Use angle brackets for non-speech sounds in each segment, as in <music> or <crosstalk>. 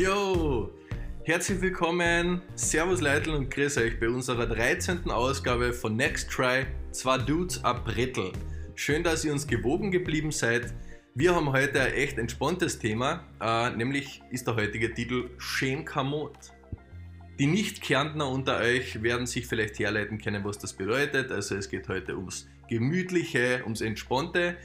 Jo! Herzlich willkommen, Servus Leitl und grüß euch bei unserer 13. Ausgabe von Next Try, zwei Dudes ab Brettel. Schön, dass ihr uns gewogen geblieben seid. Wir haben heute ein echt entspanntes Thema, äh, nämlich ist der heutige Titel Schön Kamot. Die Nicht-Kärntner unter euch werden sich vielleicht herleiten können, was das bedeutet. Also es geht heute ums Gemütliche, ums Entspannte.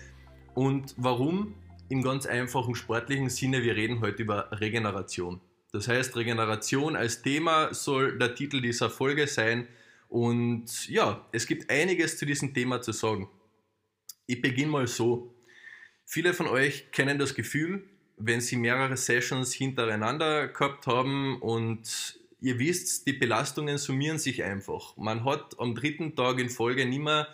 Und warum? Im ganz einfachen sportlichen Sinne, wir reden heute über Regeneration. Das heißt, Regeneration als Thema soll der Titel dieser Folge sein. Und ja, es gibt einiges zu diesem Thema zu sagen. Ich beginne mal so. Viele von euch kennen das Gefühl, wenn sie mehrere Sessions hintereinander gehabt haben und ihr wisst, die Belastungen summieren sich einfach. Man hat am dritten Tag in Folge nicht mehr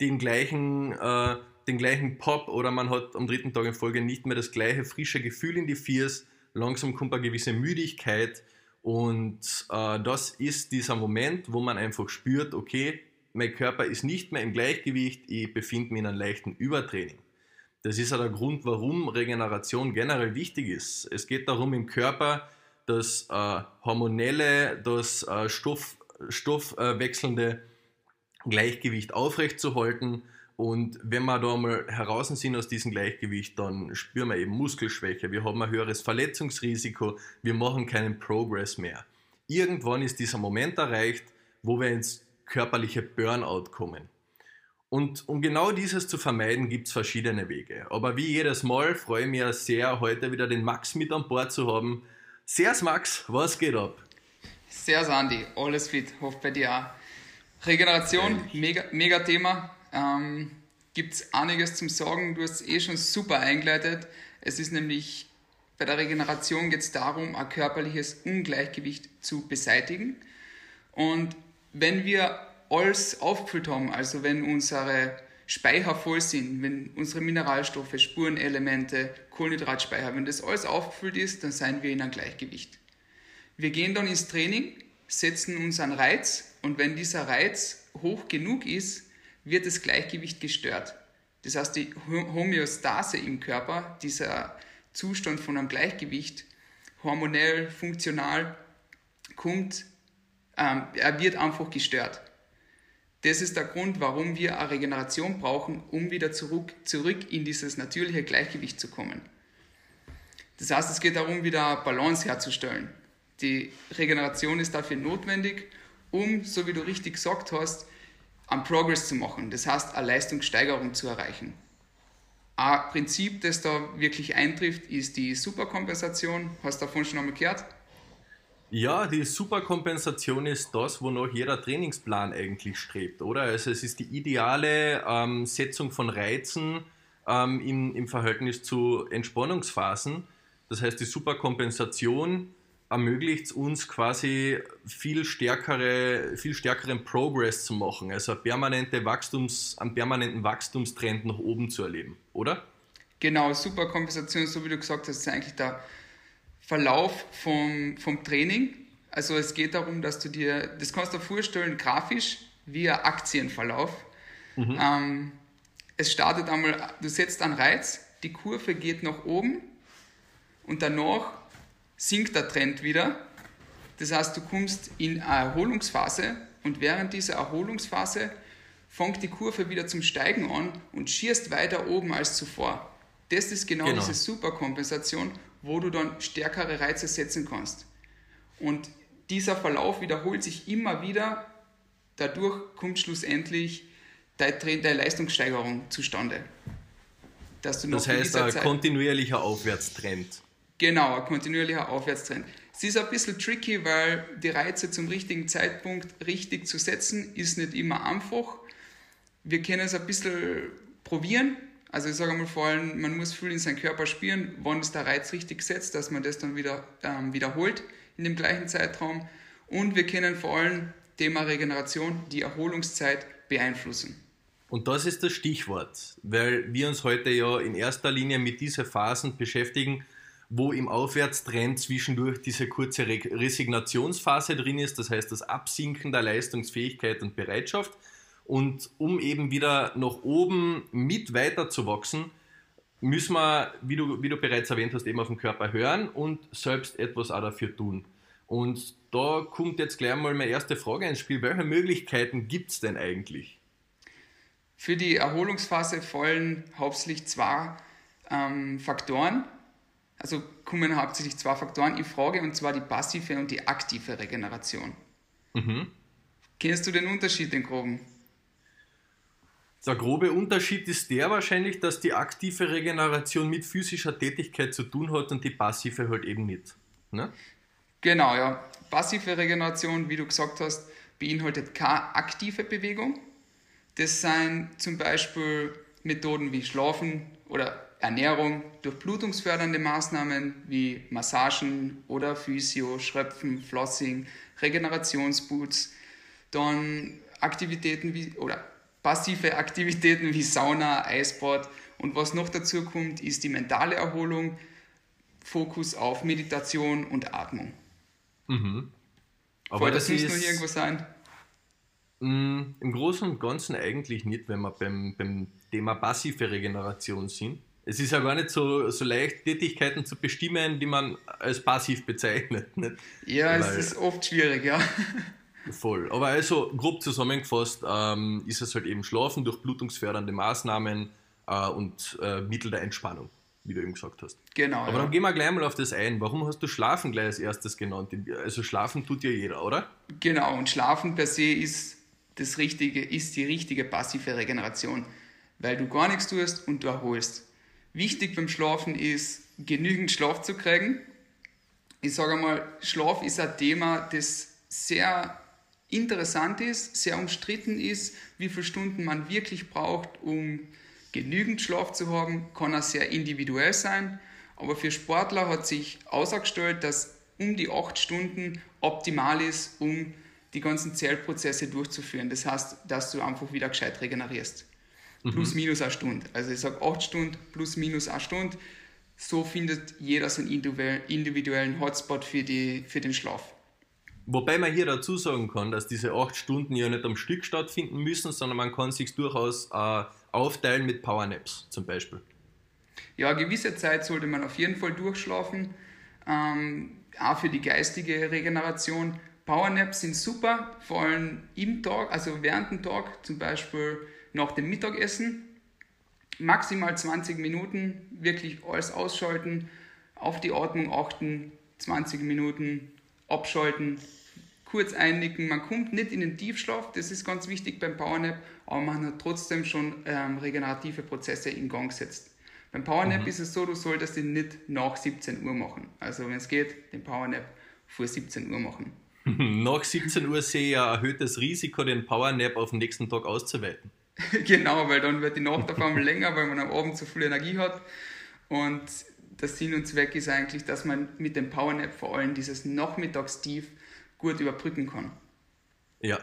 den gleichen, äh, den gleichen Pop oder man hat am dritten Tag in Folge nicht mehr das gleiche frische Gefühl in die Viers. Langsam kommt eine gewisse Müdigkeit und äh, das ist dieser Moment, wo man einfach spürt, okay, mein Körper ist nicht mehr im Gleichgewicht, ich befinde mich in einem leichten Übertraining. Das ist ja der Grund, warum Regeneration generell wichtig ist. Es geht darum, im Körper das äh, hormonelle, das äh, Stoff, stoffwechselnde Gleichgewicht aufrechtzuerhalten. Und wenn wir da mal heraus sind aus diesem Gleichgewicht, dann spüren wir eben Muskelschwäche, wir haben ein höheres Verletzungsrisiko, wir machen keinen Progress mehr. Irgendwann ist dieser Moment erreicht, wo wir ins körperliche Burnout kommen. Und um genau dieses zu vermeiden, gibt es verschiedene Wege. Aber wie jedes Mal freue ich mich sehr, heute wieder den Max mit an Bord zu haben. Servus Max, was geht ab? Servus Andi, alles fit, hoffe bei dir auch. Regeneration, mega, mega Thema. Ähm, Gibt es einiges zum Sagen, du hast es eh schon super eingeleitet. Es ist nämlich, bei der Regeneration geht es darum, ein körperliches Ungleichgewicht zu beseitigen. Und wenn wir alles aufgefüllt haben, also wenn unsere Speicher voll sind, wenn unsere Mineralstoffe, Spurenelemente, Kohlenhydratspeicher, wenn das alles aufgefüllt ist, dann sind wir in einem Gleichgewicht. Wir gehen dann ins Training, setzen uns einen Reiz und wenn dieser Reiz hoch genug ist, wird das Gleichgewicht gestört. Das heißt, die Homöostase im Körper, dieser Zustand von einem Gleichgewicht, hormonell, funktional, kommt, ähm, er wird einfach gestört. Das ist der Grund, warum wir eine Regeneration brauchen, um wieder zurück, zurück in dieses natürliche Gleichgewicht zu kommen. Das heißt, es geht darum, wieder Balance herzustellen. Die Regeneration ist dafür notwendig, um, so wie du richtig gesagt hast, einen Progress zu machen. Das heißt, eine Leistungssteigerung zu erreichen. Ein Prinzip, das da wirklich eintrifft, ist die Superkompensation. Hast du davon schon einmal gehört? Ja, die Superkompensation ist das, wonach jeder Trainingsplan eigentlich strebt, oder? Also es ist die ideale ähm, Setzung von Reizen ähm, im, im Verhältnis zu Entspannungsphasen. Das heißt, die Superkompensation ermöglicht uns quasi viel, stärkere, viel stärkeren Progress zu machen, also permanente Wachstums, einen permanenten Wachstumstrend nach oben zu erleben, oder? Genau, Superkompensation, so wie du gesagt hast, ist eigentlich der Verlauf vom, vom Training. Also es geht darum, dass du dir, das kannst du dir vorstellen, grafisch wie ein Aktienverlauf. Mhm. Ähm, es startet einmal, du setzt einen Reiz, die Kurve geht nach oben und danach sinkt der Trend wieder. Das heißt, du kommst in eine Erholungsphase und während dieser Erholungsphase fängt die Kurve wieder zum Steigen an und schießt weiter oben als zuvor. Das ist genau, genau. diese Superkompensation wo du dann stärkere Reize setzen kannst. Und dieser Verlauf wiederholt sich immer wieder. Dadurch kommt schlussendlich deine Leistungssteigerung zustande. Dass du das heißt, ein kontinuierlicher Aufwärtstrend. Genau, ein kontinuierlicher Aufwärtstrend. Es ist ein bisschen tricky, weil die Reize zum richtigen Zeitpunkt richtig zu setzen, ist nicht immer einfach. Wir können es ein bisschen probieren, also ich sage mal vor allem, man muss viel in seinen Körper spüren, wann ist der Reiz richtig gesetzt, dass man das dann wieder ähm, wiederholt in dem gleichen Zeitraum. Und wir können vor allem Thema Regeneration, die Erholungszeit beeinflussen. Und das ist das Stichwort, weil wir uns heute ja in erster Linie mit diesen Phasen beschäftigen, wo im Aufwärtstrend zwischendurch diese kurze Resignationsphase drin ist, das heißt das Absinken der Leistungsfähigkeit und Bereitschaft. Und um eben wieder nach oben mit weiter zu wachsen, müssen wir, wie du, wie du bereits erwähnt hast, eben auf den Körper hören und selbst etwas auch dafür tun. Und da kommt jetzt gleich mal meine erste Frage ins Spiel. Welche Möglichkeiten gibt es denn eigentlich? Für die Erholungsphase fallen hauptsächlich zwei ähm, Faktoren, also kommen hauptsächlich zwei Faktoren in Frage, und zwar die passive und die aktive Regeneration. Mhm. Kennst du den Unterschied, den groben? Der grobe Unterschied ist der wahrscheinlich, dass die aktive Regeneration mit physischer Tätigkeit zu tun hat und die passive halt eben nicht. Ne? Genau, ja. Passive Regeneration, wie du gesagt hast, beinhaltet keine aktive Bewegung. Das sind zum Beispiel Methoden wie Schlafen oder Ernährung, durchblutungsfördernde Maßnahmen wie Massagen oder Physio, Schröpfen, Flossing, Regenerationsboots, dann Aktivitäten wie oder passive Aktivitäten wie Sauna, Eisbad und was noch dazu kommt, ist die mentale Erholung, Fokus auf Meditation und Atmung. Mhm. Aber Wollte das, das noch irgendwo sein? Mm, Im Großen und Ganzen eigentlich nicht, wenn wir beim, beim Thema passive Regeneration sind. Es ist ja gar nicht so, so leicht, Tätigkeiten zu bestimmen, die man als passiv bezeichnet. <laughs> Nicht? Ja, Weil, es ist oft schwierig, ja. <laughs> Voll. Aber also grob zusammengefasst ähm, ist es halt eben Schlafen durch blutungsfördernde Maßnahmen äh, und äh, Mittel der Entspannung, wie du eben gesagt hast. Genau. Aber ja. dann gehen wir gleich mal auf das ein. Warum hast du Schlafen gleich als erstes genannt? Also Schlafen tut ja jeder, oder? Genau, und Schlafen per se ist das richtige, ist die richtige passive Regeneration, weil du gar nichts tust und du erholst. Wichtig beim Schlafen ist, genügend Schlaf zu kriegen. Ich sage mal, Schlaf ist ein Thema, das sehr interessant ist, sehr umstritten ist, wie viele Stunden man wirklich braucht, um genügend Schlaf zu haben, kann auch sehr individuell sein. Aber für Sportler hat sich ausgestellt, dass um die acht Stunden optimal ist, um die ganzen Zellprozesse durchzuführen. Das heißt, dass du einfach wieder gescheit regenerierst. Mhm. Plus minus eine Stunde. Also ich sage acht Stunden plus minus eine Stunde. So findet jeder seinen individuellen Hotspot für, die, für den Schlaf. Wobei man hier dazu sagen kann, dass diese acht Stunden ja nicht am Stück stattfinden müssen, sondern man kann sich durchaus äh, aufteilen mit Powernaps zum Beispiel. Ja, eine gewisse Zeit sollte man auf jeden Fall durchschlafen, ähm, auch für die geistige Regeneration. Powernaps sind super, vor allem im Tag, also während dem Tag, zum Beispiel nach dem Mittagessen. Maximal 20 Minuten, wirklich alles ausschalten, auf die Atmung achten, 20 Minuten abschalten, kurz einnicken. Man kommt nicht in den Tiefschlaf, das ist ganz wichtig beim Powernap, aber man hat trotzdem schon ähm, regenerative Prozesse in Gang gesetzt. Beim Powernap mhm. ist es so, du solltest ihn nicht nach 17 Uhr machen. Also wenn es geht, den Powernap vor 17 Uhr machen. <laughs> nach 17 Uhr sehe ich ein erhöhtes Risiko, den Powernap auf den nächsten Tag auszuweiten. <laughs> genau, weil dann wird die Nacht auf einmal <laughs> länger, weil man am Abend zu viel Energie hat. Und der Sinn und Zweck ist eigentlich, dass man mit dem Powernap vor allem dieses Nachmittagstief gut überbrücken kann. Ja.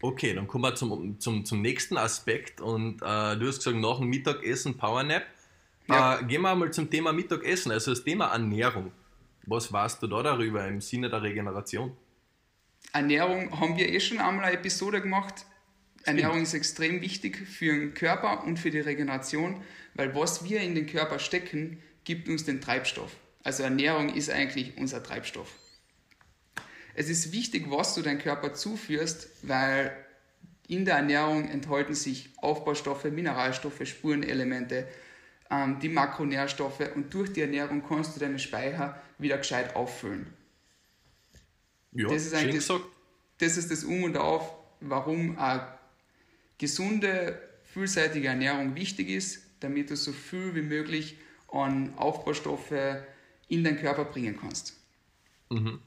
Okay, dann kommen wir zum, zum, zum nächsten Aspekt und äh, du hast gesagt, nach dem Mittagessen Powernap. Ja. Äh, gehen wir mal zum Thema Mittagessen, also das Thema Ernährung. Was weißt du da darüber im Sinne der Regeneration? Ernährung haben wir eh schon einmal eine Episode gemacht. Ernährung ist extrem wichtig für den Körper und für die Regeneration, weil was wir in den Körper stecken, gibt uns den Treibstoff. Also Ernährung ist eigentlich unser Treibstoff. Es ist wichtig, was du deinem Körper zuführst, weil in der Ernährung enthalten sich Aufbaustoffe, Mineralstoffe, Spurenelemente, ähm, die Makronährstoffe und durch die Ernährung kannst du deine Speicher wieder gescheit auffüllen. Ja, das ist eigentlich das, das ist das Um und Auf, warum eine gesunde, vielseitige Ernährung wichtig ist, damit du so viel wie möglich an Aufbaustoffe in deinen Körper bringen kannst. Mhm.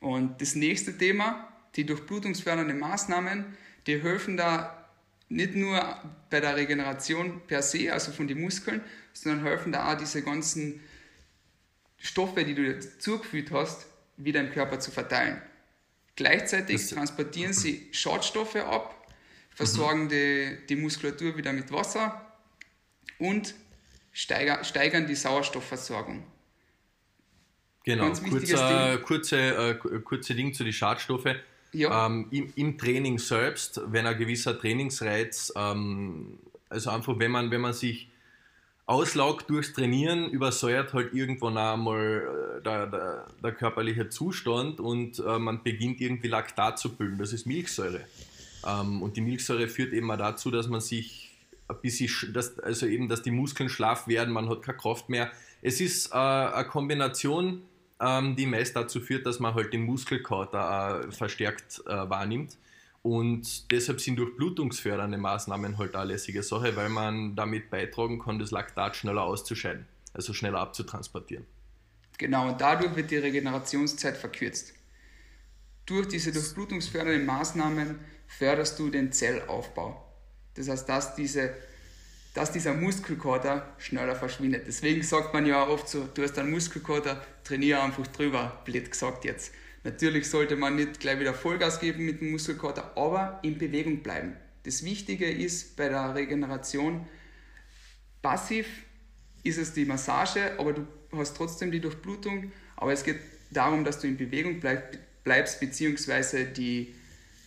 Und das nächste Thema, die durchblutungsfördernde Maßnahmen, die helfen da nicht nur bei der Regeneration per se, also von den Muskeln, sondern helfen da auch diese ganzen Stoffe, die du dir zugeführt hast, wieder im Körper zu verteilen. Gleichzeitig transportieren <clears throat> sie Schadstoffe ab, versorgen mhm. die, die Muskulatur wieder mit Wasser und steiger, steigern die Sauerstoffversorgung. Genau, kurzer, kurze, äh, kurze Ding zu den Schadstoffen. Ja. Ähm, im, im, Training selbst, wenn ein gewisser Trainingsreiz, ähm, also einfach wenn man, wenn man sich Auslaug durchs Trainieren übersäuert halt irgendwann einmal äh, der, der, der körperliche Zustand und äh, man beginnt irgendwie Laktat zu bilden. Das ist Milchsäure. Ähm, und die Milchsäure führt eben auch dazu, dass man sich ein bisschen, dass, also eben, dass die Muskeln schlaff werden, man hat keine Kraft mehr. Es ist äh, eine Kombination, ähm, die meist dazu führt, dass man halt den Muskelkater äh, verstärkt äh, wahrnimmt. Und deshalb sind durchblutungsfördernde Maßnahmen halt eine lässige Sache, weil man damit beitragen kann, das Laktat schneller auszuscheiden, also schneller abzutransportieren. Genau, und dadurch wird die Regenerationszeit verkürzt. Durch diese durchblutungsfördernden Maßnahmen förderst du den Zellaufbau. Das heißt, dass, diese, dass dieser Muskelkater schneller verschwindet. Deswegen sagt man ja oft so, du hast einen Muskelkater, trainiere einfach drüber, blöd gesagt jetzt. Natürlich sollte man nicht gleich wieder Vollgas geben mit dem Muskelkater, aber in Bewegung bleiben. Das Wichtige ist bei der Regeneration, passiv ist es die Massage, aber du hast trotzdem die Durchblutung. Aber es geht darum, dass du in Bewegung bleib, bleibst, beziehungsweise die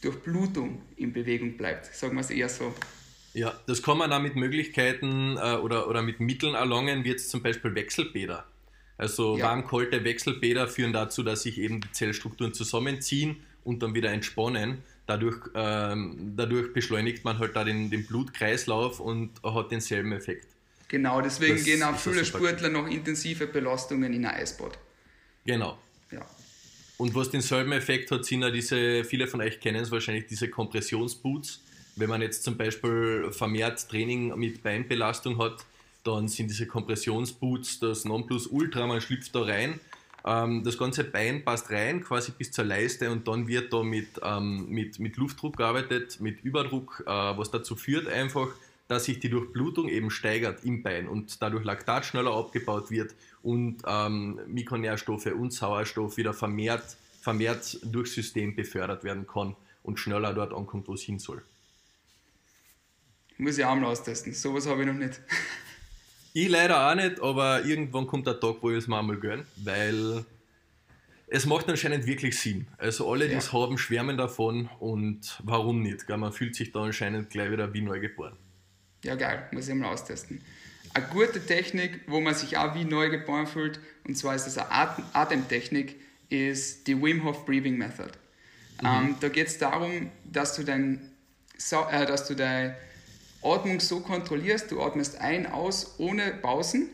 Durchblutung in Bewegung bleibt. Sagen wir es eher so. Ja, das kann man auch mit Möglichkeiten äh, oder, oder mit Mitteln erlangen, wie jetzt zum Beispiel Wechselbäder. Also ja. warm-kalte Wechselbäder führen dazu, dass sich eben die Zellstrukturen zusammenziehen und dann wieder entspannen. Dadurch, ähm, dadurch beschleunigt man halt da den, den Blutkreislauf und hat denselben Effekt. Genau, deswegen das gehen auch viele Sportler noch intensive Belastungen in ein Eisbad. Genau. Ja. Und was denselben Effekt hat, sind ja diese, viele von euch kennen es wahrscheinlich, diese Kompressionsboots. Wenn man jetzt zum Beispiel vermehrt Training mit Beinbelastung hat, dann sind diese Kompressionsboots das Nonplusultra, man schlüpft da rein. Ähm, das ganze Bein passt rein, quasi bis zur Leiste und dann wird da mit, ähm, mit, mit Luftdruck gearbeitet, mit Überdruck, äh, was dazu führt einfach, dass sich die Durchblutung eben steigert im Bein und dadurch Laktat schneller abgebaut wird und ähm, Mikronährstoffe und Sauerstoff wieder vermehrt, vermehrt durchs System befördert werden kann und schneller dort ankommt, wo es hin soll. Muss ich auch mal austesten. Sowas habe ich noch nicht. Ich leider auch nicht, aber irgendwann kommt der Tag, wo ich es mir einmal gönne, weil es macht anscheinend wirklich Sinn. Also alle, die es haben, schwärmen davon und warum nicht? Man fühlt sich da anscheinend gleich wieder wie neu geboren. Ja, geil, muss ich mal austesten. Eine gute Technik, wo man sich auch wie neu geboren fühlt, und zwar ist das eine Atem Atemtechnik, ist die Wim Hof Breathing Method. Mhm. Ähm, da geht es darum, dass du dein, äh, dass du dein Atmung so kontrollierst, du atmest ein, aus, ohne Pausen.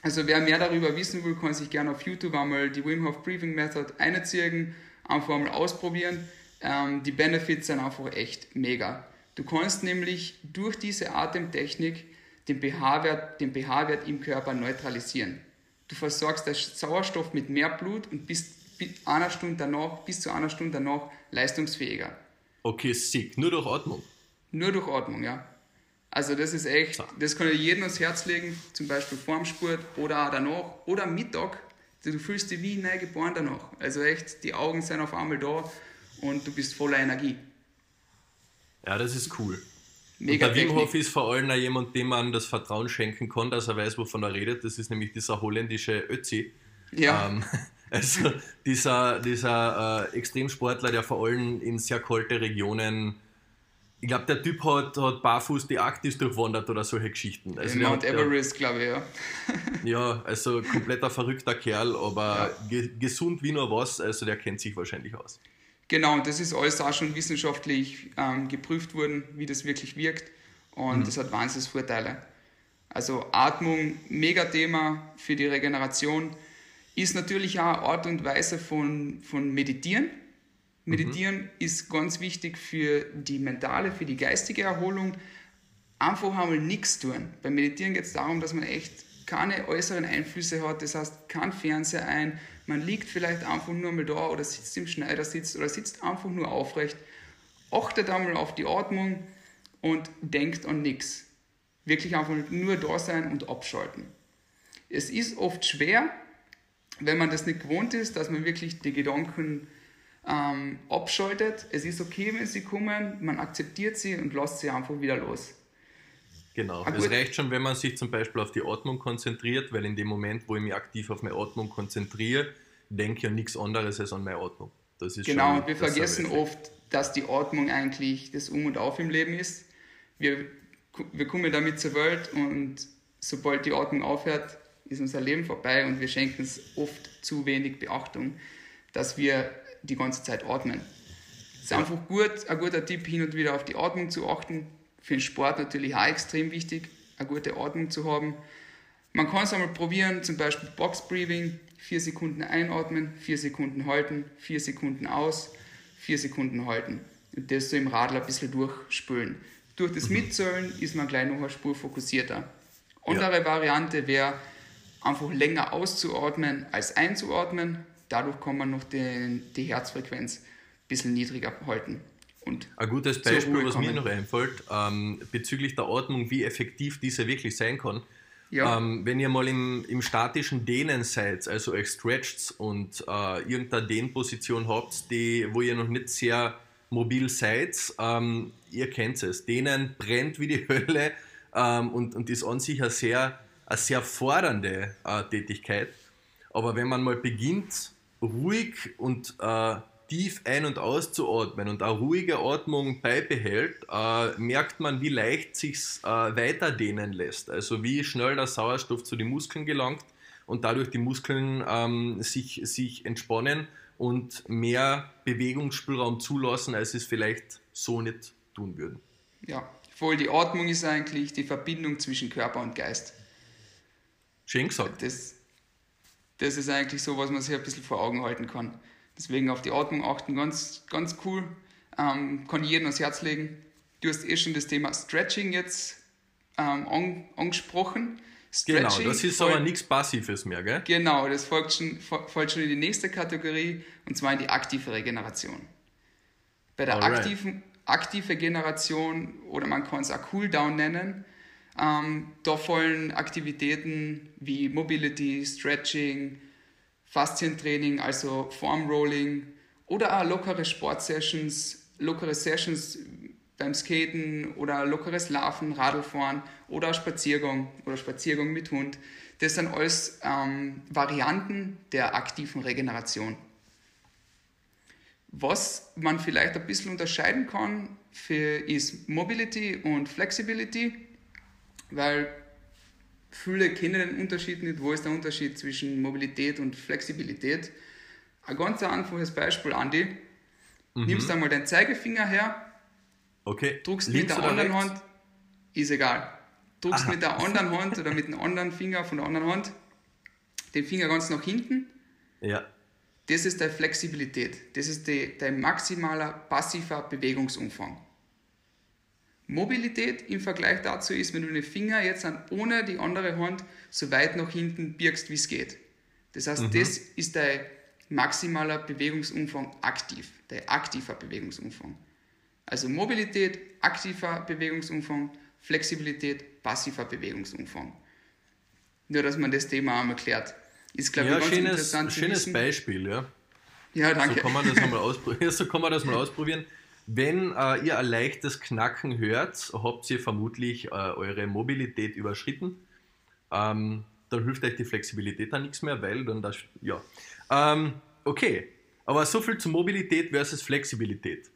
Also wer mehr darüber wissen will, kann sich gerne auf YouTube einmal die Wim Hof Breathing Method einziehen, einfach einmal ausprobieren. Ähm, die Benefits sind einfach echt mega. Du kannst nämlich durch diese Atemtechnik den pH-Wert pH im Körper neutralisieren. Du versorgst den Sauerstoff mit mehr Blut und bist einer Stunde danach, bis zu einer Stunde danach leistungsfähiger. Okay, sick. Nur durch Atmung? Nur durch Atmung, ja. Also das ist echt, das kann ich jedem ans Herz legen, zum Beispiel vorm Sport oder auch danach oder Mittag. Du fühlst dich wie neu geboren danach. Also echt, die Augen sind auf einmal da und du bist voller Energie. Ja, das ist cool. Mega und der Wim Hof ist vor allem auch jemand, dem man das Vertrauen schenken kann, dass er weiß, wovon er redet. Das ist nämlich dieser holländische Ötzi. Ja. Ähm, <laughs> also dieser, dieser äh, Extremsportler, der vor allem in sehr kalte Regionen ich glaube, der Typ hat, hat barfuß die Arktis durchwandert oder solche Geschichten. Also Mount Everest, glaube ich, ja. <laughs> ja, also kompletter verrückter Kerl, aber ja. ge gesund wie nur was, also der kennt sich wahrscheinlich aus. Genau, das ist alles auch schon wissenschaftlich ähm, geprüft worden, wie das wirklich wirkt und mhm. das hat wahnsinnig Vorteile. Also Atmung, mega Thema für die Regeneration, ist natürlich auch eine Art und Weise von, von Meditieren Meditieren mhm. ist ganz wichtig für die mentale, für die geistige Erholung. Einfach einmal nichts tun. Beim Meditieren geht es darum, dass man echt keine äußeren Einflüsse hat, das heißt kein Fernseher ein, man liegt vielleicht einfach nur mal da oder sitzt im Schneidersitz oder sitzt einfach nur aufrecht, achtet einmal auf die Atmung und denkt an nichts. Wirklich einfach nur da sein und abschalten. Es ist oft schwer, wenn man das nicht gewohnt ist, dass man wirklich die Gedanken ähm, abschaltet. Es ist okay, wenn sie kommen, man akzeptiert sie und lässt sie einfach wieder los. Genau. Ah, es reicht schon, wenn man sich zum Beispiel auf die Atmung konzentriert, weil in dem Moment, wo ich mich aktiv auf meine Atmung konzentriere, denke ich an nichts anderes als an meine Atmung. Das ist genau, und wir vergessen oft, dass die Atmung eigentlich das Um und Auf im Leben ist. Wir, wir kommen damit zur Welt und sobald die Atmung aufhört, ist unser Leben vorbei und wir schenken es oft zu wenig Beachtung, dass wir die ganze Zeit atmen. Es ist einfach gut, ein guter Tipp, hin und wieder auf die Atmung zu achten. Für den Sport natürlich auch extrem wichtig, eine gute Atmung zu haben. Man kann es einmal probieren, zum Beispiel Box Breathing, 4 Sekunden einatmen, 4 Sekunden halten, 4 Sekunden aus, 4 Sekunden halten. Und das so im Radl ein bisschen durchspülen. Durch das mhm. Mitzählen ist man gleich noch eine Spur fokussierter. Andere ja. Variante wäre, einfach länger auszuatmen als einzuatmen. Dadurch kann man noch den, die Herzfrequenz ein bisschen niedriger halten. Und ein gutes Beispiel, was mir noch einfällt, ähm, bezüglich der Atmung, wie effektiv diese wirklich sein kann. Ja. Ähm, wenn ihr mal im, im statischen Dehnen seid, also euch stretcht und äh, irgendeine Dehnposition habt, die, wo ihr noch nicht sehr mobil seid, ähm, ihr kennt es. Dehnen brennt wie die <laughs> Hölle ähm, und, und ist an sich eine sehr, eine sehr fordernde äh, Tätigkeit. Aber wenn man mal beginnt, ruhig und äh, tief ein- und auszuatmen und eine ruhige Atmung beibehält, äh, merkt man, wie leicht sich äh, weiter dehnen lässt. Also wie schnell der Sauerstoff zu den Muskeln gelangt und dadurch die Muskeln ähm, sich, sich entspannen und mehr Bewegungsspielraum zulassen, als es vielleicht so nicht tun würden. Ja, voll die Atmung ist eigentlich die Verbindung zwischen Körper und Geist. Schön gesagt. Das, das ist eigentlich so, was man sich ein bisschen vor Augen halten kann. Deswegen auf die Atmung achten, ganz, ganz cool. Ähm, kann jedem ans Herz legen. Du hast eh schon das Thema Stretching jetzt ähm, an, angesprochen. Stretching genau, das ist aber nichts Passives mehr, gell? Genau, das folgt schon, folgt schon in die nächste Kategorie und zwar in die aktive Regeneration. Bei der Alright. aktiven aktive Generation oder man kann es auch Cooldown nennen, ähm, da fallen Aktivitäten wie Mobility, Stretching, Faszientraining, also Formrolling oder auch lockere Sportsessions, lockere Sessions beim Skaten oder lockeres Laufen, Radlfahren oder Spaziergang oder Spaziergang mit Hund. Das sind alles ähm, Varianten der aktiven Regeneration. Was man vielleicht ein bisschen unterscheiden kann, für, ist Mobility und Flexibility, weil viele kennen den Unterschied nicht. Wo ist der Unterschied zwischen Mobilität und Flexibilität? Ein ganz einfaches Beispiel, Andi. Mhm. Nimmst einmal deinen Zeigefinger her, okay. druckst Links mit der anderen rechts? Hand, ist egal. Druckst Aha. mit der anderen Hand oder mit dem anderen Finger von der anderen Hand den Finger ganz nach hinten. Ja. Das ist deine Flexibilität. Das ist die, dein maximaler passiver Bewegungsumfang. Mobilität im Vergleich dazu ist, wenn du den Finger jetzt an, ohne die andere Hand so weit nach hinten birgst, wie es geht. Das heißt, mhm. das ist dein maximaler Bewegungsumfang aktiv, dein aktiver Bewegungsumfang. Also Mobilität, aktiver Bewegungsumfang, Flexibilität, passiver Bewegungsumfang. Nur, dass man das Thema einmal klärt. Ist, glaube ja, ich, ganz schönes, interessant schönes Beispiel, ja. Ja, danke. So kann man das, einmal <laughs> ausprobieren. so kann man das mal ausprobieren. Wenn äh, ihr ein leichtes Knacken hört, habt ihr vermutlich äh, eure Mobilität überschritten. Ähm, dann hilft euch die Flexibilität dann nichts mehr, weil dann das, ja. Ähm, okay, aber so viel zu Mobilität versus Flexibilität.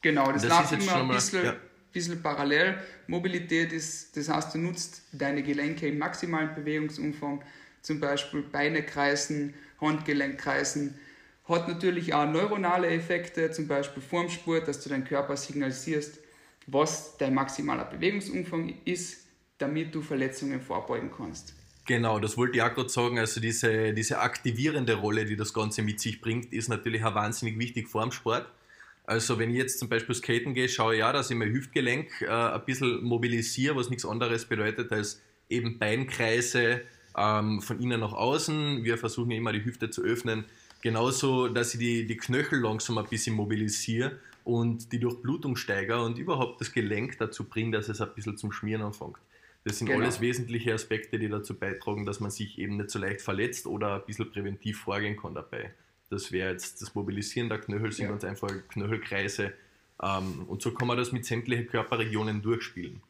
Genau, das, das läuft immer ein bisschen, ja. bisschen parallel. Mobilität ist, das heißt, du nutzt deine Gelenke im maximalen Bewegungsumfang, zum Beispiel Beine kreisen, Handgelenk kreisen, hat natürlich auch neuronale Effekte, zum Beispiel vorm Sport, dass du deinem Körper signalisierst, was dein maximaler Bewegungsumfang ist, damit du Verletzungen vorbeugen kannst. Genau, das wollte ich auch gerade sagen. Also diese, diese aktivierende Rolle, die das Ganze mit sich bringt, ist natürlich auch wahnsinnig wichtig vor dem Sport. Also wenn ich jetzt zum Beispiel skaten gehe, schaue ich ja, dass ich mein Hüftgelenk äh, ein bisschen mobilisiere, was nichts anderes bedeutet als eben Beinkreise ähm, von innen nach außen. Wir versuchen immer die Hüfte zu öffnen, Genauso, dass ich die, die Knöchel langsam ein bisschen mobilisiere und die Durchblutung steigere und überhaupt das Gelenk dazu bringe, dass es ein bisschen zum Schmieren anfängt. Das sind genau. alles wesentliche Aspekte, die dazu beitragen, dass man sich eben nicht so leicht verletzt oder ein bisschen präventiv vorgehen kann dabei. Das wäre jetzt das Mobilisieren der Knöchel, sind ja. ganz einfach Knöchelkreise. Ähm, und so kann man das mit sämtlichen Körperregionen durchspielen.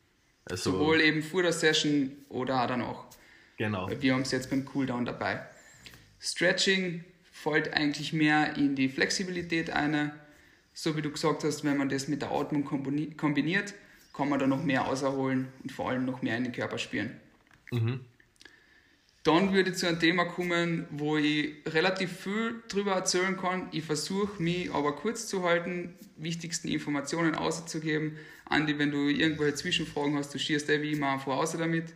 Also, Sowohl eben vor der Session oder auch danach. Genau. Wir haben es jetzt beim Cooldown dabei. Stretching fällt eigentlich mehr in die Flexibilität ein. So wie du gesagt hast, wenn man das mit der Atmung kombiniert, kann man da noch mehr auserholen und vor allem noch mehr in den Körper spüren. Mhm. Dann würde ich zu einem Thema kommen, wo ich relativ viel darüber erzählen kann. Ich versuche mich aber kurz zu halten, wichtigsten Informationen auszugeben. Andi, wenn du irgendwelche Zwischenfragen hast, du schierst eh wie immer einfach aus damit.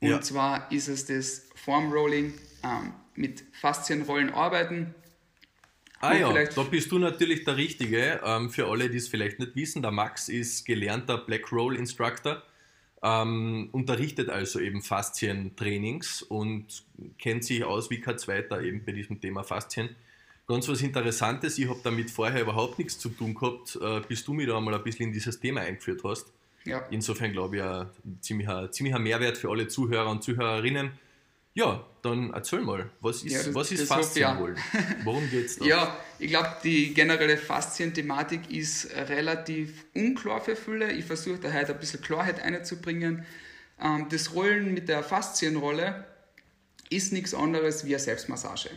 Und ja. zwar ist es das Formrolling ähm, mit Faszienrollen arbeiten. Ah ja, da bist du natürlich der Richtige. Ähm, für alle, die es vielleicht nicht wissen, der Max ist gelernter Black Roll Instructor ähm, unterrichtet also eben Faszientrainings und kennt sich aus wie kein Zweiter eben bei diesem Thema Faszien. Ganz was Interessantes, ich habe damit vorher überhaupt nichts zu tun gehabt, äh, bis du mich da einmal ein bisschen in dieses Thema eingeführt hast. Ja. Insofern glaube ich, ein ziemlicher, ziemlicher Mehrwert für alle Zuhörer und Zuhörerinnen. Ja, dann erzähl mal, was ist, ja, was ist Faszienholen? Ja. Worum geht es da? <laughs> Ja, ich glaube, die generelle Faszien-Thematik ist relativ unklar für viele. Ich versuche da heute ein bisschen Klarheit einzubringen. Ähm, das Rollen mit der Faszienrolle ist nichts anderes wie eine Selbstmassage.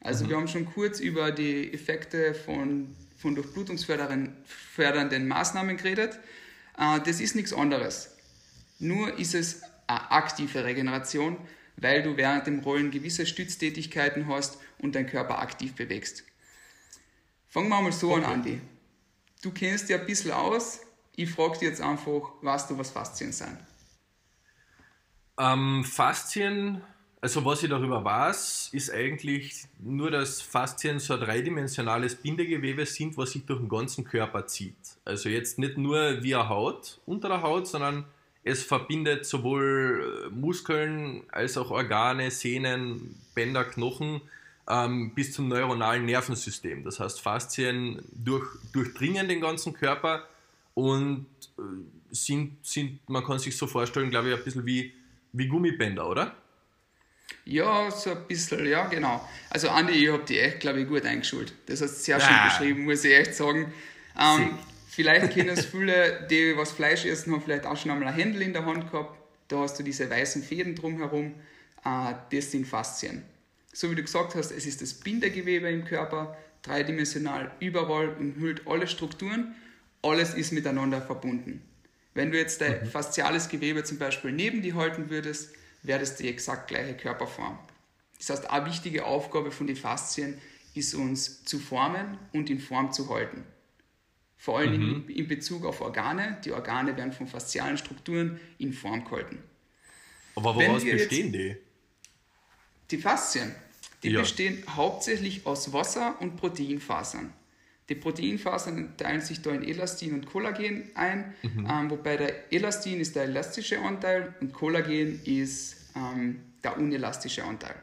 Also mhm. wir haben schon kurz über die Effekte von, von durchblutungsfördernden Maßnahmen geredet. Äh, das ist nichts anderes. Nur ist es eine aktive Regeneration weil du während dem Rollen gewisse Stütztätigkeiten hast und deinen Körper aktiv bewegst. Fangen wir mal so okay. an, Andi. Du kennst dir ein bisschen aus. Ich frage dich jetzt einfach, weißt du, was Faszien sind? Ähm, Faszien, also was ich darüber weiß, ist eigentlich nur, dass Faszien so ein dreidimensionales Bindegewebe sind, was sich durch den ganzen Körper zieht. Also jetzt nicht nur via Haut, unter der Haut, sondern es verbindet sowohl äh, Muskeln als auch Organe, Sehnen, Bänder, Knochen ähm, bis zum neuronalen Nervensystem. Das heißt, Faszien durch, durchdringen den ganzen Körper und äh, sind, sind, man kann sich so vorstellen, glaube ich, ein bisschen wie, wie Gummibänder, oder? Ja, so ein bisschen, ja, genau. Also Andi, ich habe die echt, glaube ich, gut eingeschult. Das hast du sehr schön ja. beschrieben, muss ich echt sagen. Ähm, Vielleicht kennen es viele, die was Fleisch essen, haben vielleicht auch schon einmal ein Händel in der Hand gehabt. Da hast du diese weißen Fäden drumherum. Äh, das sind Faszien. So wie du gesagt hast, es ist das Bindegewebe im Körper, dreidimensional überall, umhüllt alle Strukturen. Alles ist miteinander verbunden. Wenn du jetzt dein mhm. fasziales Gewebe zum Beispiel neben dir halten würdest, wäre das die exakt gleiche Körperform. Das heißt, eine wichtige Aufgabe von den Faszien ist uns zu formen und in Form zu halten. Vor allem mhm. in, in, Bezug auf Organe. Die Organe werden von faszialen Strukturen in Form gehalten. Aber woraus bestehen die? Die Faszien. Die ja. bestehen hauptsächlich aus Wasser und Proteinfasern. Die Proteinfasern teilen sich da in Elastin und Kollagen ein, mhm. ähm, wobei der Elastin ist der elastische Anteil und Kollagen ist ähm, der unelastische Anteil.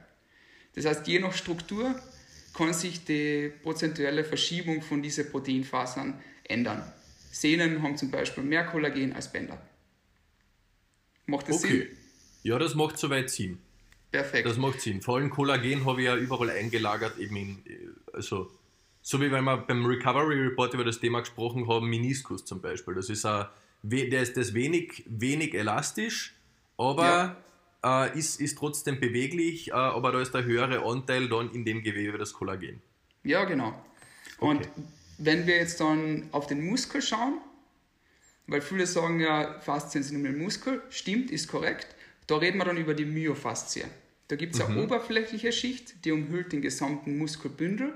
Das heißt, je nach Struktur kann sich die prozentuelle Verschiebung von diesen Proteinfasern ändern. Sehnen haben zum Beispiel mehr Kollagen als Bänder. Macht das okay. Sinn? Ja, das macht soweit Sinn. Perfekt. Das macht Sinn. Vor allem Kollagen habe ich ja überall eingelagert, eben in, also, so wie wenn wir beim Recovery Report über das Thema gesprochen haben, Meniskus zum Beispiel. Das ist ein, der ist das wenig, wenig elastisch, aber ja. äh, ist, ist trotzdem beweglich, äh, aber da ist der höhere Anteil dann in dem Gewebe das Kollagen. Ja, genau. Und okay. Wenn wir jetzt dann auf den Muskel schauen, weil viele sagen ja, Faszien sind nur Muskel, stimmt, ist korrekt. Da reden wir dann über die Myofaszie. Da gibt es mhm. eine oberflächliche Schicht, die umhüllt den gesamten Muskelbündel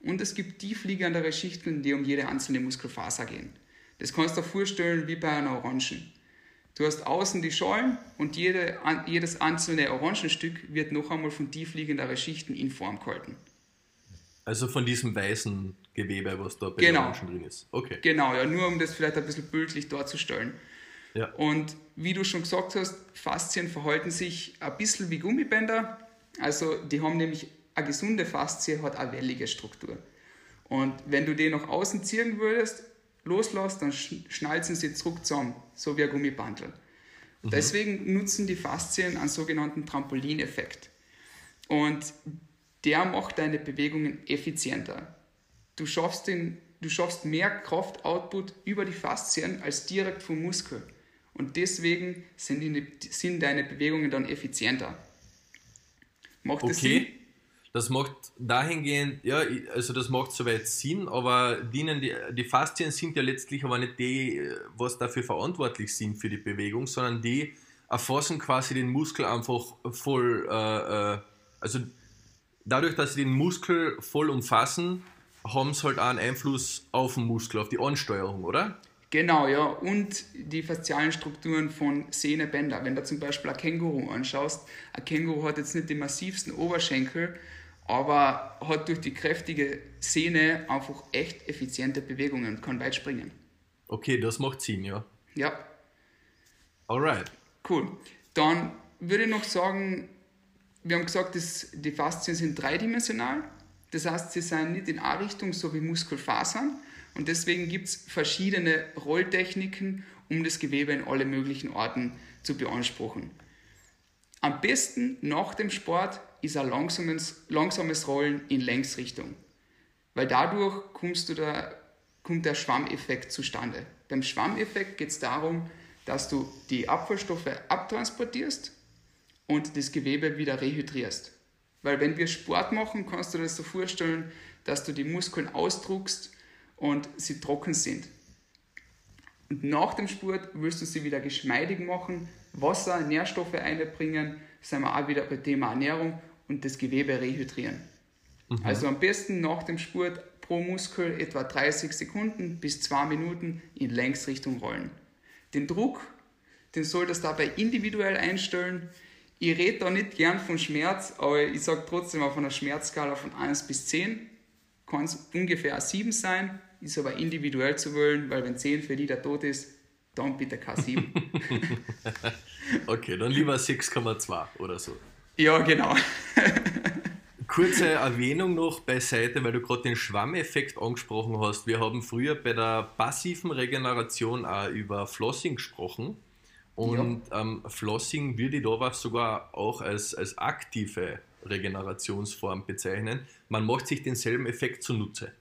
und es gibt tiefliegendere Schichten, die um jede einzelne Muskelfaser gehen. Das kannst du dir vorstellen wie bei einer Orangen. Du hast außen die Schalen und jede, jedes einzelne Orangenstück wird noch einmal von tiefliegenderen Schichten in Form gehalten. Also von diesem weißen Gewebe, was da bei genau. den drin ist. Okay. Genau, ja, nur um das vielleicht ein bisschen bildlich darzustellen. Ja. Und wie du schon gesagt hast, Faszien verhalten sich ein bisschen wie Gummibänder. Also die haben nämlich eine gesunde Faszie, hat eine wellige Struktur. Und wenn du die nach außen ziehen würdest, loslässt, dann schnalzen sie zurück zusammen, so wie ein Gummibandel. Mhm. Deswegen nutzen die Faszien einen sogenannten Trampolineffekt. Und der macht deine Bewegungen effizienter. Du schaffst, den, du schaffst mehr Kraftoutput über die Faszien als direkt vom Muskel. Und deswegen sind, die, sind deine Bewegungen dann effizienter. Macht das okay. Sinn? Das macht dahingehend, ja, also das macht soweit Sinn, aber dienen die, die Faszien sind ja letztlich aber nicht die, was dafür verantwortlich sind für die Bewegung, sondern die, erfassen quasi den Muskel einfach voll, äh, äh, also dadurch, dass sie den Muskel voll umfassen, haben sie halt auch einen Einfluss auf den Muskel, auf die Ansteuerung, oder? Genau, ja. Und die faszialen Strukturen von Sehne, Bänder. Wenn du zum Beispiel ein Känguru anschaust, ein Känguru hat jetzt nicht die massivsten Oberschenkel, aber hat durch die kräftige Sehne einfach echt effiziente Bewegungen und kann weit springen. Okay, das macht Sinn, ja. Ja. Alright. Cool. Dann würde ich noch sagen, wir haben gesagt, dass die Faszien sind dreidimensional. Das heißt, sie sind nicht in A-Richtung, so wie Muskelfasern. Und deswegen gibt es verschiedene Rolltechniken, um das Gewebe in alle möglichen Orten zu beanspruchen. Am besten nach dem Sport ist ein langsames, langsames Rollen in Längsrichtung, weil dadurch da, kommt der Schwammeffekt zustande. Beim Schwammeffekt geht es darum, dass du die Abfallstoffe abtransportierst und das Gewebe wieder rehydrierst. Weil wenn wir Sport machen, kannst du dir das so vorstellen, dass du die Muskeln ausdruckst und sie trocken sind. Und nach dem Sport willst du sie wieder geschmeidig machen, Wasser, Nährstoffe einbringen, sind wir auch wieder beim Thema Ernährung und das Gewebe rehydrieren. Mhm. Also am besten nach dem Sport pro Muskel etwa 30 Sekunden bis 2 Minuten in Längsrichtung rollen. Den Druck, den solltest du dabei individuell einstellen. Ich rede da nicht gern von Schmerz, aber ich sage trotzdem auf einer Schmerzskala von 1 bis 10 kann es ungefähr 7 sein, ist aber individuell zu wollen, weil wenn 10 für die der Tod ist, dann bitte K7. <laughs> okay, dann lieber 6,2 oder so. Ja, genau. Kurze <laughs> Erwähnung noch beiseite, weil du gerade den Schwammeffekt angesprochen hast. Wir haben früher bei der passiven Regeneration auch über Flossing gesprochen. Und ja. ähm, Flossing würde ich da sogar auch als, als aktive Regenerationsform bezeichnen. Man macht sich denselben Effekt zunutze.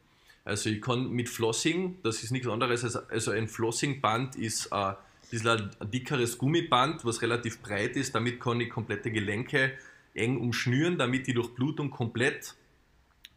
Also ich kann mit Flossing, das ist nichts anderes als also ein Flossingband ist äh, ein dickeres Gummiband, was relativ breit ist. Damit kann ich komplette Gelenke eng umschnüren, damit die Durchblutung komplett,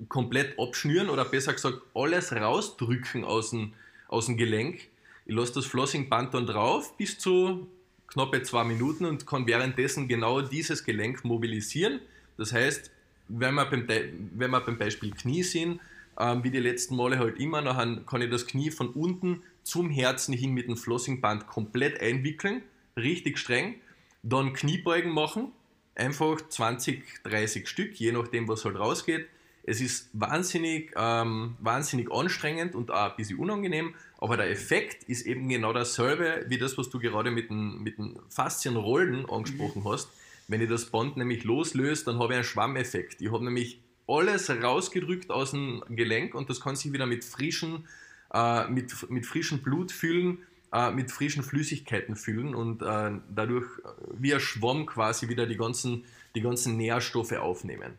komplett abschnüren oder besser gesagt alles rausdrücken aus dem, aus dem Gelenk. Ich lasse das Flossingband dann drauf bis zu knappe zwei Minuten und kann währenddessen genau dieses Gelenk mobilisieren. Das heißt, wenn wir beim, wenn wir beim Beispiel Knie sind, ähm, wie die letzten Male halt immer, dann kann ich das Knie von unten zum Herzen hin mit dem Flossingband komplett einwickeln, richtig streng, dann Kniebeugen machen, einfach 20, 30 Stück, je nachdem, was halt rausgeht. Es ist wahnsinnig, ähm, wahnsinnig anstrengend und auch ein bisschen unangenehm, aber der Effekt ist eben genau dasselbe wie das, was du gerade mit den, mit den Faszienrollen angesprochen mhm. hast. Wenn ich das Band nämlich loslöse, dann habe ich einen Schwammeffekt. Ich habe nämlich alles rausgedrückt aus dem Gelenk und das kann sich wieder mit, frischen, äh, mit, mit frischem Blut füllen äh, mit frischen Flüssigkeiten füllen und äh, dadurch äh, wie ein Schwamm quasi wieder die ganzen, die ganzen Nährstoffe aufnehmen.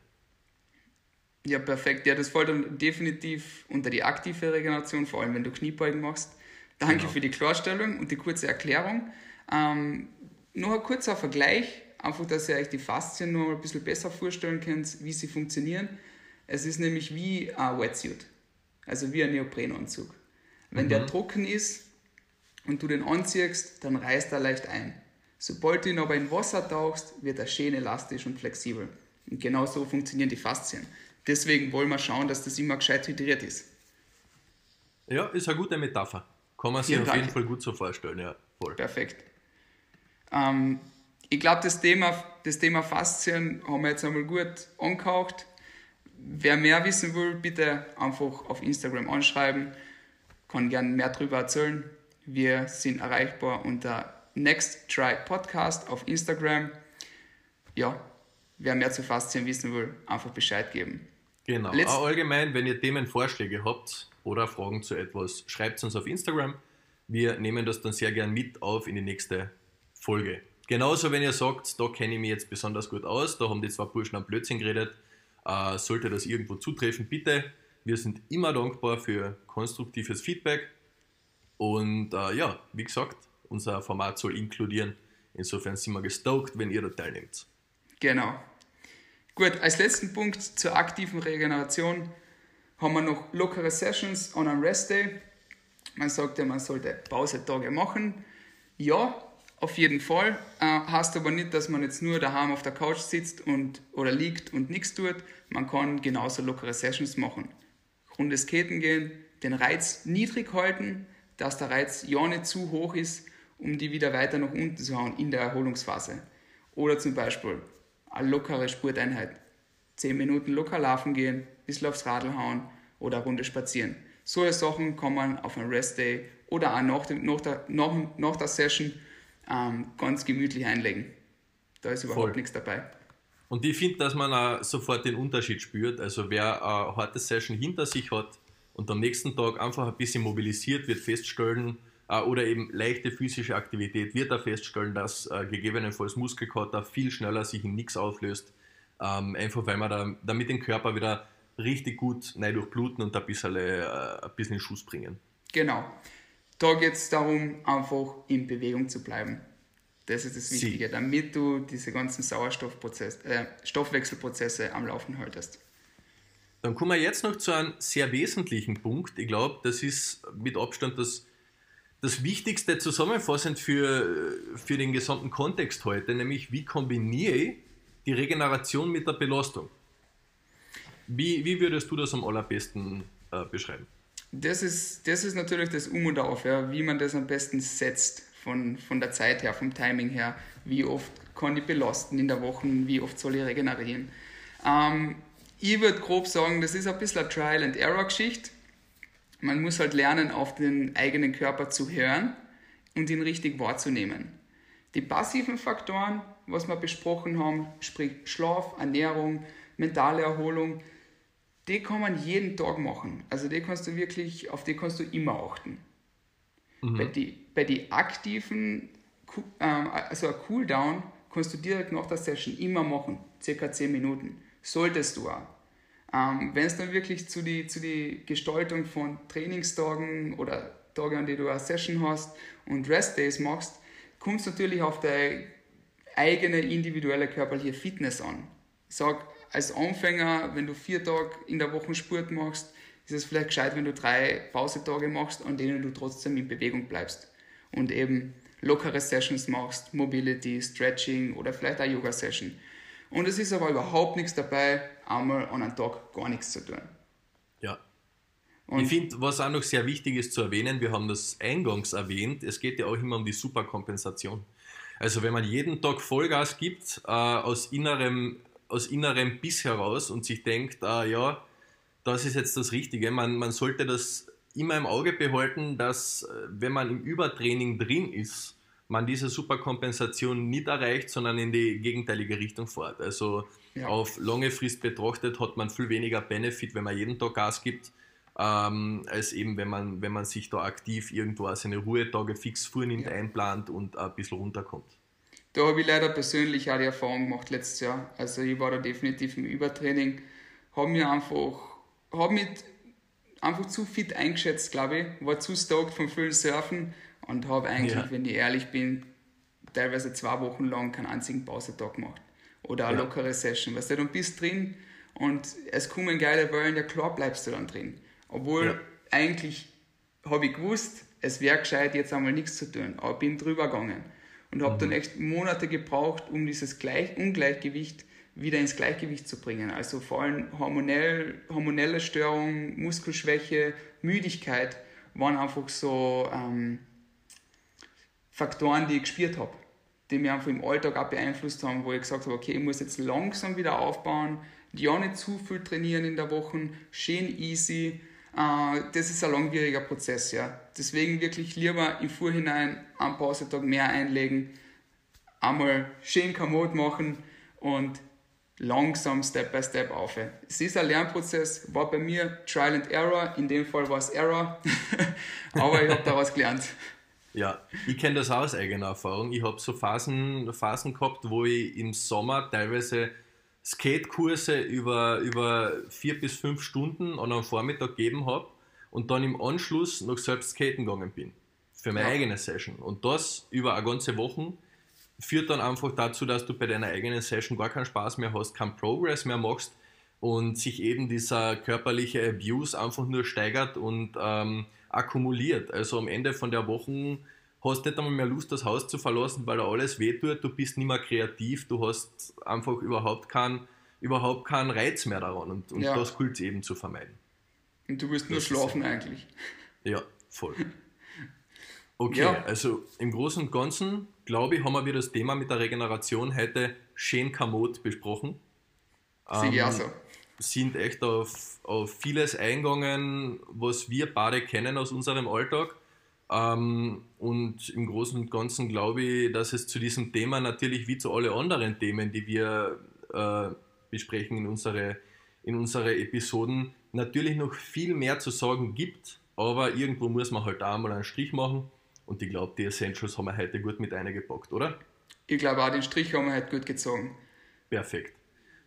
Ja, perfekt. Ja, das fällt dann definitiv unter die aktive Regeneration, vor allem wenn du Kniebeugen machst. Danke genau. für die Klarstellung und die kurze Erklärung. Ähm, noch ein kurzer Vergleich, einfach, dass ihr euch die Faszien noch ein bisschen besser vorstellen könnt, wie sie funktionieren. Es ist nämlich wie ein Wetsuit, also wie ein Neoprenanzug. Wenn mhm. der trocken ist, und du den anziehst, dann reißt er leicht ein. Sobald du ihn aber in Wasser tauchst, wird er schön elastisch und flexibel. Und genau so funktionieren die Faszien. Deswegen wollen wir schauen, dass das immer gescheit hydriert ist. Ja, ist eine gute Metapher. Kann man sich auf jeden Fall gut so vorstellen, ja. Voll. Perfekt. Ähm, ich glaube, das Thema, das Thema Faszien haben wir jetzt einmal gut angehaucht. Wer mehr wissen will, bitte einfach auf Instagram anschreiben. Kann gerne mehr darüber erzählen. Wir sind erreichbar unter Next Try Podcast auf Instagram. Ja, wer mehr zu Faszien wissen will, einfach Bescheid geben. Genau. Letzt allgemein, wenn ihr Themenvorschläge habt oder Fragen zu etwas, schreibt es uns auf Instagram. Wir nehmen das dann sehr gern mit auf in die nächste Folge. Genauso, wenn ihr sagt, da kenne ich mich jetzt besonders gut aus, da haben die zwei Burschen am Blödsinn geredet, äh, sollte das irgendwo zutreffen, bitte. Wir sind immer dankbar für konstruktives Feedback und äh, ja, wie gesagt, unser Format soll inkludieren. Insofern sind wir gestoked, wenn ihr da teilnehmt. Genau. Gut, als letzten Punkt zur aktiven Regeneration haben wir noch lockere Sessions on einem Rest Day. Man sagt ja, man sollte Pausetage machen. Ja, auf jeden Fall. Äh, heißt aber nicht, dass man jetzt nur daheim auf der Couch sitzt und, oder liegt und nichts tut. Man kann genauso lockere Sessions machen. Runde Skaten gehen, den Reiz niedrig halten, dass der Reiz ja nicht zu hoch ist, um die wieder weiter nach unten zu hauen in der Erholungsphase. Oder zum Beispiel eine lockere Sporteinheit. 10 Minuten locker laufen gehen, ein bisschen aufs Radl hauen oder eine Runde spazieren. Solche Sachen kann man auf einem Rest Day oder auch nach, dem, nach, der, nach, nach der Session ähm, ganz gemütlich einlegen. Da ist überhaupt Voll. nichts dabei. Und ich finde, dass man auch sofort den Unterschied spürt. Also wer eine harte Session hinter sich hat und am nächsten Tag einfach ein bisschen mobilisiert wird, feststellen, oder eben leichte physische Aktivität, wird er feststellen, dass äh, gegebenenfalls Muskelkater viel schneller sich in nichts auflöst. Ähm, einfach weil man da, damit den Körper wieder richtig gut neu durchbluten und ein bisschen, äh, ein bisschen in Schuss bringen. Genau. Da geht es darum, einfach in Bewegung zu bleiben. Das ist das Wichtige, Sie. damit du diese ganzen Sauerstoffprozesse, äh, Stoffwechselprozesse am Laufen haltest. Dann kommen wir jetzt noch zu einem sehr wesentlichen Punkt. Ich glaube, das ist mit Abstand das, das Wichtigste zusammenfassend für, für den gesamten Kontext heute, nämlich wie kombiniere ich die Regeneration mit der Belastung. Wie, wie würdest du das am allerbesten äh, beschreiben? Das ist, das ist natürlich das Um und Auf, ja, wie man das am besten setzt, von, von der Zeit her, vom Timing her. Wie oft kann ich belasten in der Woche, wie oft soll ich regenerieren. Ähm, ich würde grob sagen, das ist ein bisschen eine Trial-and-Error-Geschichte. Man muss halt lernen, auf den eigenen Körper zu hören und ihn richtig wahrzunehmen. Die passiven Faktoren, was wir besprochen haben, sprich Schlaf, Ernährung, mentale Erholung, die kann man jeden Tag machen. Also die kannst du wirklich, auf die kannst du immer achten. Mhm. Bei den bei die aktiven, ähm, also ein Cooldown, kannst du direkt nach der Session immer machen, circa 10 Minuten. Solltest du auch. Ähm, Wenn es dann wirklich zu die, zu die Gestaltung von Trainingstagen oder Tagen, an denen du eine Session hast und Rest Days machst, kommt es natürlich auf deine eigene individuelle körperliche Fitness an. Ich sag, als Anfänger, wenn du vier Tage in der Woche Sport machst, ist es vielleicht gescheit, wenn du drei Pausetage machst, an denen du trotzdem in Bewegung bleibst und eben lockere Sessions machst, Mobility, Stretching oder vielleicht eine Yoga-Session. Und es ist aber überhaupt nichts dabei, einmal an einem Tag gar nichts zu tun. Ja. Und ich finde, was auch noch sehr wichtig ist zu erwähnen, wir haben das eingangs erwähnt, es geht ja auch immer um die Superkompensation. Also wenn man jeden Tag Vollgas gibt, äh, aus, innerem, aus innerem Biss heraus und sich denkt, äh, ja, das ist jetzt das Richtige, man, man sollte das immer im Auge behalten, dass äh, wenn man im Übertraining drin ist, man diese Superkompensation nicht erreicht, sondern in die gegenteilige Richtung fährt. Also ja. auf lange Frist betrachtet hat man viel weniger Benefit, wenn man jeden Tag Gas gibt, ähm, als eben wenn man, wenn man sich da aktiv irgendwo seine Ruhetage fix vornimmt, ja. einplant und ein bisschen runterkommt. Da habe ich leider persönlich auch die Erfahrung gemacht letztes Jahr. Also ich war da definitiv im Übertraining, habe mir einfach, habe mit einfach zu fit eingeschätzt, glaube ich. War zu stoked vom vielen Surfen und habe eigentlich, ja. wenn ich ehrlich bin, teilweise zwei Wochen lang keinen einzigen Pausetag gemacht. Oder eine ja. lockere Session. Weißt du, du bist drin und es kommen geile Wellen, ja klar bleibst du dann drin. Obwohl ja. eigentlich habe ich gewusst, es wäre gescheit, jetzt einmal nichts zu tun. Aber bin drüber gegangen und habe mhm. dann echt Monate gebraucht, um dieses Gleich Ungleichgewicht wieder ins Gleichgewicht zu bringen. Also vor allem hormonell, hormonelle Störungen, Muskelschwäche, Müdigkeit waren einfach so ähm, Faktoren, die ich gespürt habe, die mich einfach im Alltag auch beeinflusst haben, wo ich gesagt habe, okay, ich muss jetzt langsam wieder aufbauen, ja nicht zu viel trainieren in der Woche, schön easy. Äh, das ist ein langwieriger Prozess, ja. Deswegen wirklich lieber im Vorhinein einen Pausetag mehr einlegen, einmal schön Kommod machen und langsam Step by Step auf. Es ist ein Lernprozess, war bei mir Trial and Error, in dem Fall war es Error, <laughs> aber ich habe daraus gelernt. Ja, ich kenne das aus eigener Erfahrung. Ich habe so Phasen, Phasen gehabt, wo ich im Sommer teilweise Skatekurse über, über vier bis fünf Stunden an einem Vormittag gegeben habe und dann im Anschluss noch selbst skaten gegangen bin. Für meine ja. eigene Session. Und das über eine ganze Woche führt dann einfach dazu, dass du bei deiner eigenen Session gar keinen Spaß mehr hast, keinen Progress mehr machst und sich eben dieser körperliche Abuse einfach nur steigert und ähm, akkumuliert. Also am Ende von der Woche hast nicht einmal mehr Lust, das Haus zu verlassen, weil da alles wehtut, du bist nicht mehr kreativ, du hast einfach überhaupt keinen, überhaupt keinen Reiz mehr daran und, und Ja. das gilt eben zu vermeiden. Und du willst nur Das schlafen eigentlich. Ja, voll. <laughs> Okay, Ja. also im Großen und Ganzen, glaube ich, haben wir das Thema mit der Regeneration heute schön kamot besprochen. Sehe ich Ähm, auch so. Sind echt auf, auf vieles eingegangen, was wir beide kennen aus unserem Alltag. Ähm, und im Großen und Ganzen glaube ich, dass es zu diesem Thema natürlich wie zu allen anderen Themen, die wir äh, besprechen in unsere, in unsere Episoden, natürlich noch viel mehr zu sagen gibt. Aber irgendwo muss man halt auch mal einen Strich machen. Und ich glaube, die Essentials haben wir heute gut mit eingepackt, oder? Ich glaube auch, den Strich haben wir halt gut gezogen. Perfekt.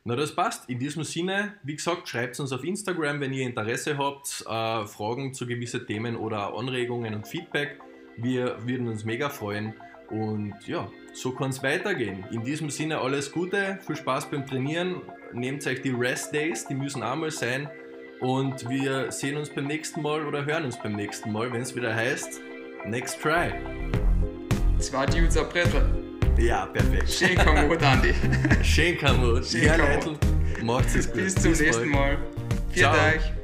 Na, das passt. In diesem Sinne, wie gesagt, schreibt uns auf Instagram, wenn ihr Interesse habt, äh, Fragen zu gewissen Themen oder Anregungen und Feedback. Wir würden uns mega freuen. Und ja, so kann es weitergehen. In diesem Sinne alles Gute, viel Spaß beim Trainieren. Nehmt euch die Rest Days, die müssen auch mal sein. Und wir sehen uns beim nächsten Mal oder hören uns beim nächsten Mal, wenn es wieder heißt Next Try. Zwei Dudes ein Brettel. Ja, perfekt. Schön kommod, Andi. Schön, Kamut. Schön, Kamut. Macht's es gut. Bis zum nächsten bald. Mal. Ciao. euch.